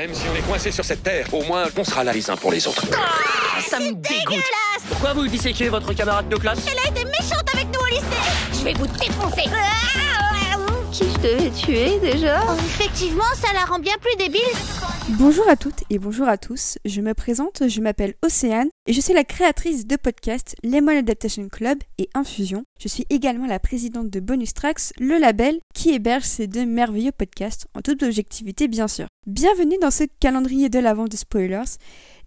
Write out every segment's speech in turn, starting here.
Même si on est coincé sur cette terre, au moins on sera là les uns pour les autres. Ah, ça me dégoûte Pourquoi vous disséquez votre camarade de classe Elle a été méchante avec nous au lycée. Je vais vous défoncer. Qui je devais tuer déjà Effectivement, ça la rend bien plus débile. Bonjour à toutes et bonjour à tous, je me présente, je m'appelle Océane et je suis la créatrice de podcasts Lemon Adaptation Club et Infusion. Je suis également la présidente de Bonus Tracks, le label qui héberge ces deux merveilleux podcasts en toute objectivité bien sûr. Bienvenue dans ce calendrier de l'avant de spoilers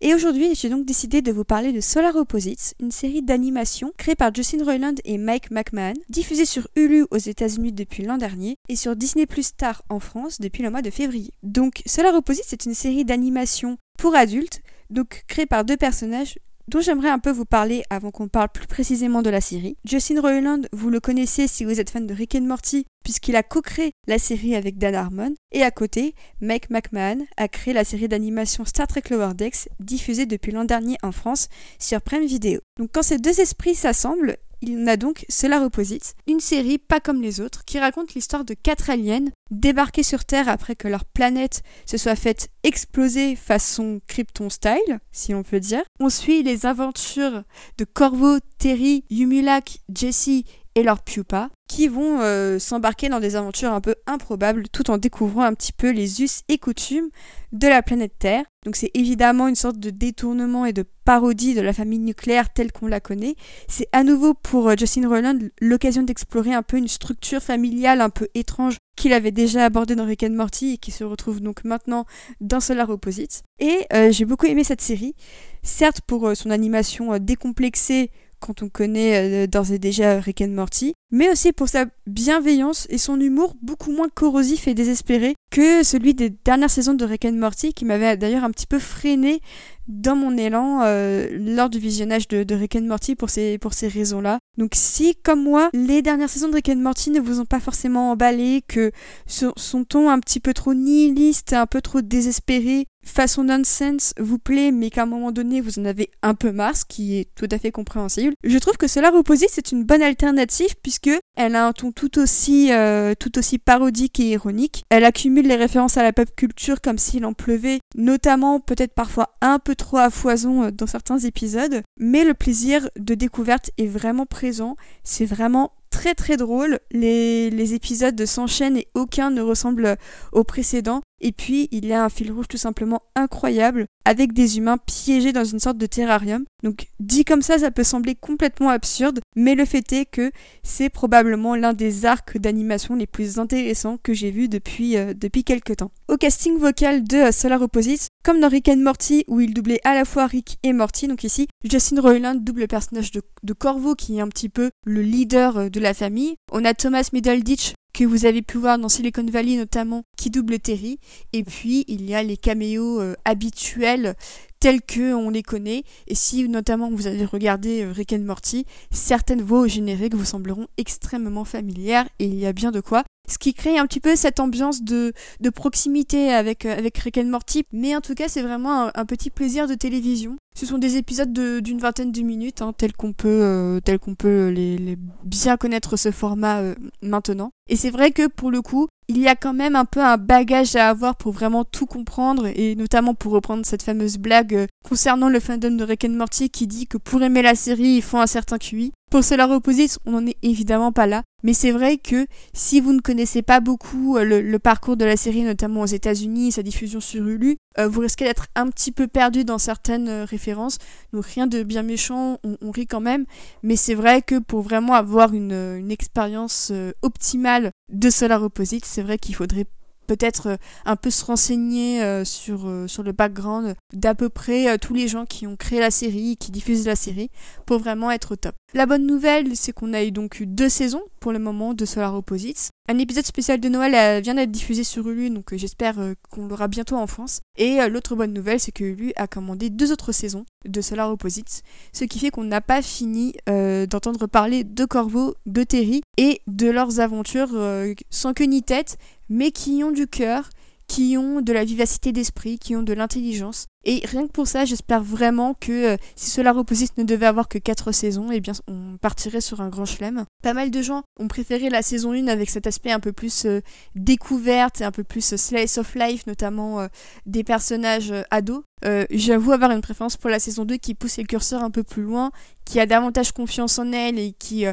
et aujourd'hui, j'ai donc décidé de vous parler de Solar Opposites, une série d'animation créée par Justin Roiland et Mike McMahon, diffusée sur Hulu aux États-Unis depuis l'an dernier et sur Disney Plus Star en France depuis le mois de février. Donc, Solar Opposites, c'est une série d'animation pour adultes, donc créée par deux personnages dont j'aimerais un peu vous parler avant qu'on parle plus précisément de la série. Justin Roiland, vous le connaissez si vous êtes fan de Rick and Morty, puisqu'il a co-créé la série avec Dan Harmon. Et à côté, Mike McMahon a créé la série d'animation Star Trek Lower Decks, diffusée depuis l'an dernier en France sur Prime Video. Donc quand ces deux esprits s'assemblent, en a donc Solar Opposites, une série pas comme les autres qui raconte l'histoire de quatre aliens débarqués sur Terre après que leur planète se soit faite exploser façon Krypton style, si on peut dire. On suit les aventures de Corvo, Terry, Yumulak, Jesse et leur pupa, qui vont euh, s'embarquer dans des aventures un peu improbables tout en découvrant un petit peu les us et coutumes de la planète Terre. Donc c'est évidemment une sorte de détournement et de parodie de la famille nucléaire telle qu'on la connaît. C'est à nouveau pour euh, Justin Roiland l'occasion d'explorer un peu une structure familiale un peu étrange qu'il avait déjà abordée dans Rick and Morty et qui se retrouve donc maintenant dans Solar Opposites. Et euh, j'ai beaucoup aimé cette série, certes pour son animation décomplexée quand on connaît euh, d'ores et déjà Rick and Morty, mais aussi pour sa bienveillance et son humour beaucoup moins corrosif et désespéré que celui des dernières saisons de Rick and Morty qui m'avait d'ailleurs un petit peu freiné dans mon élan euh, lors du visionnage de, de Rick and Morty pour ces, pour ces raisons-là. Donc si, comme moi, les dernières saisons de Rick and Morty ne vous ont pas forcément emballé, que son, ton un petit peu trop nihiliste, un peu trop désespéré, façon nonsense vous plaît, mais qu'à un moment donné vous en avez un peu marre, ce qui est tout à fait compréhensible. Je trouve que cela reposé c'est une bonne alternative puisque elle a un ton tout aussi, euh, tout aussi parodique et ironique. Elle accumule les références à la pop culture comme s'il en pleuvait, notamment peut-être parfois un peu trop à foison euh, dans certains épisodes, mais le plaisir de découverte est vraiment présent. C'est vraiment très très drôle. Les, les épisodes s'enchaînent et aucun ne ressemble au précédent. Et puis, il y a un fil rouge tout simplement incroyable avec des humains piégés dans une sorte de terrarium. Donc, dit comme ça, ça peut sembler complètement absurde, mais le fait est que c'est probablement l'un des arcs d'animation les plus intéressants que j'ai vu depuis, euh, quelques temps. Au casting vocal de euh, Solar Opposites, comme dans Rick and Morty où il doublait à la fois Rick et Morty, donc ici, Justin Roiland double le personnage de, de Corvo qui est un petit peu le leader euh, de la famille. On a Thomas Middleditch que vous avez pu voir dans Silicon Valley notamment, qui double Terry. Et puis, il y a les caméos euh, habituels tels que on les connaît. Et si notamment vous avez regardé euh, Rick and Morty, certaines voix au générique vous sembleront extrêmement familières et il y a bien de quoi. Ce qui crée un petit peu cette ambiance de, proximité avec, euh, avec Rick and Morty. Mais en tout cas, c'est vraiment un, petit plaisir de télévision. Ce sont des épisodes d'une vingtaine de minutes, hein, tels qu'on peut, euh, tel qu'on peut les, bien connaître ce format euh, maintenant. Et c'est vrai que pour le coup, il y a quand même un peu un bagage à avoir pour vraiment tout comprendre et notamment pour reprendre cette fameuse blague concernant le fandom de Rick and Morty qui dit que pour aimer la série, il faut un certain QI. Pour cela Opposites, on n'en est évidemment pas là, mais c'est vrai que si vous ne connaissez pas beaucoup le, le parcours de la série, notamment aux États-Unis, sa diffusion sur Hulu, euh, vous risquez d'être un petit peu perdu dans certaines euh, références. Donc rien de bien méchant, on, rit quand même, mais c'est vrai que pour vraiment avoir une, expérience euh, optimale de Solar Opposite, c'est vrai qu'il faudrait peut-être un peu se renseigner euh, sur, euh, sur le background d'à peu près euh, tous les gens qui ont créé la série, qui diffusent la série, pour vraiment être au top. La bonne nouvelle, c'est qu'on a eu donc eu deux saisons pour le moment de Solar Opposites. Un épisode spécial de Noël vient d'être diffusé sur Hulu, donc j'espère qu'on l'aura bientôt en France. Et l'autre bonne nouvelle, c'est que Hulu a commandé deux autres saisons de Solar Opposites, ce qui fait qu'on n'a pas fini euh, d'entendre parler de Corvo, de Terry et de leurs aventures euh, sans queue ni tête, mais qui ont du cœur, qui ont de la vivacité d'esprit, qui ont de l'intelligence. Et rien que pour ça, j'espère vraiment que euh, si Opposite ne devait avoir que 4 saisons, eh bien on partirait sur un grand chelem. Pas mal de gens ont préféré la saison 1 avec cet aspect un peu plus euh, découverte et un peu plus slice of life, notamment des personnages ados. J'avoue avoir une préférence pour la saison 2 qui pousse les curseurs un peu plus loin, qui a davantage confiance en elle et qui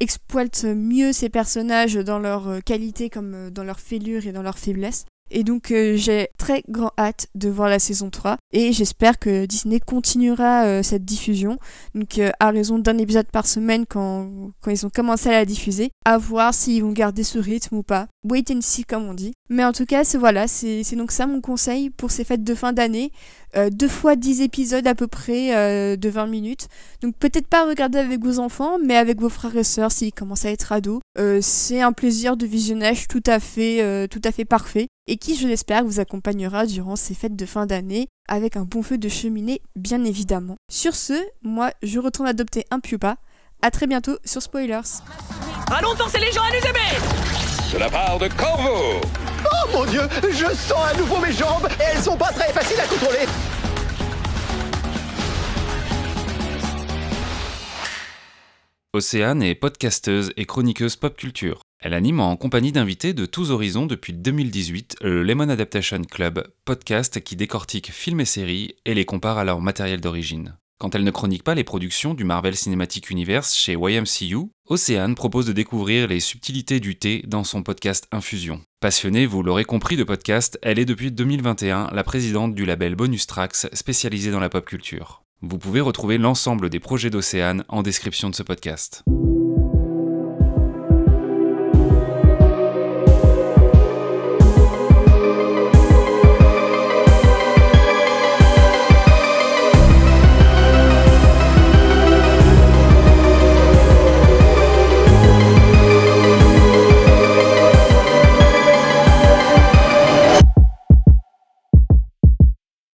exploite mieux ses personnages dans leur qualité comme dans leur fêlure et dans leur faiblesse. Et donc euh, j'ai très grand hâte de voir la saison 3 et j'espère que Disney continuera euh, cette diffusion. Donc euh, à raison d'un épisode par semaine quand, quand ils ont commencé à la diffuser, à voir s'ils vont garder ce rythme ou pas. Wait and see comme on dit. Mais en tout cas, c'est voilà, c'est donc ça mon conseil pour ces fêtes de fin d'année. deux fois 10 épisodes à peu près de 20 minutes. Donc peut-être pas regarder avec vos enfants, mais avec vos frères et sœurs s'ils commencent à être ados. c'est un plaisir de visionnage tout à fait, tout à fait parfait et qui, je l'espère, vous accompagnera durant ces fêtes de fin d'année avec un bon feu de cheminée, bien évidemment. Sur ce, moi, je retourne adopter un pupa. À très bientôt sur Spoilers. Allons forcer les gens à nous aimer De la part de Corvo Oh mon dieu, je sens à nouveau mes jambes et elles sont pas très faciles à contrôler Océane est podcasteuse et chroniqueuse pop culture. Elle anime en compagnie d'invités de tous horizons depuis 2018 le Lemon Adaptation Club, podcast qui décortique films et séries et les compare à leur matériel d'origine. Quand elle ne chronique pas les productions du Marvel Cinematic Universe chez YMCU, Océane propose de découvrir les subtilités du thé dans son podcast Infusion. Passionnée, vous l'aurez compris, de podcast, elle est depuis 2021 la présidente du label Bonus Tracks spécialisé dans la pop culture. Vous pouvez retrouver l'ensemble des projets d'Océane en description de ce podcast.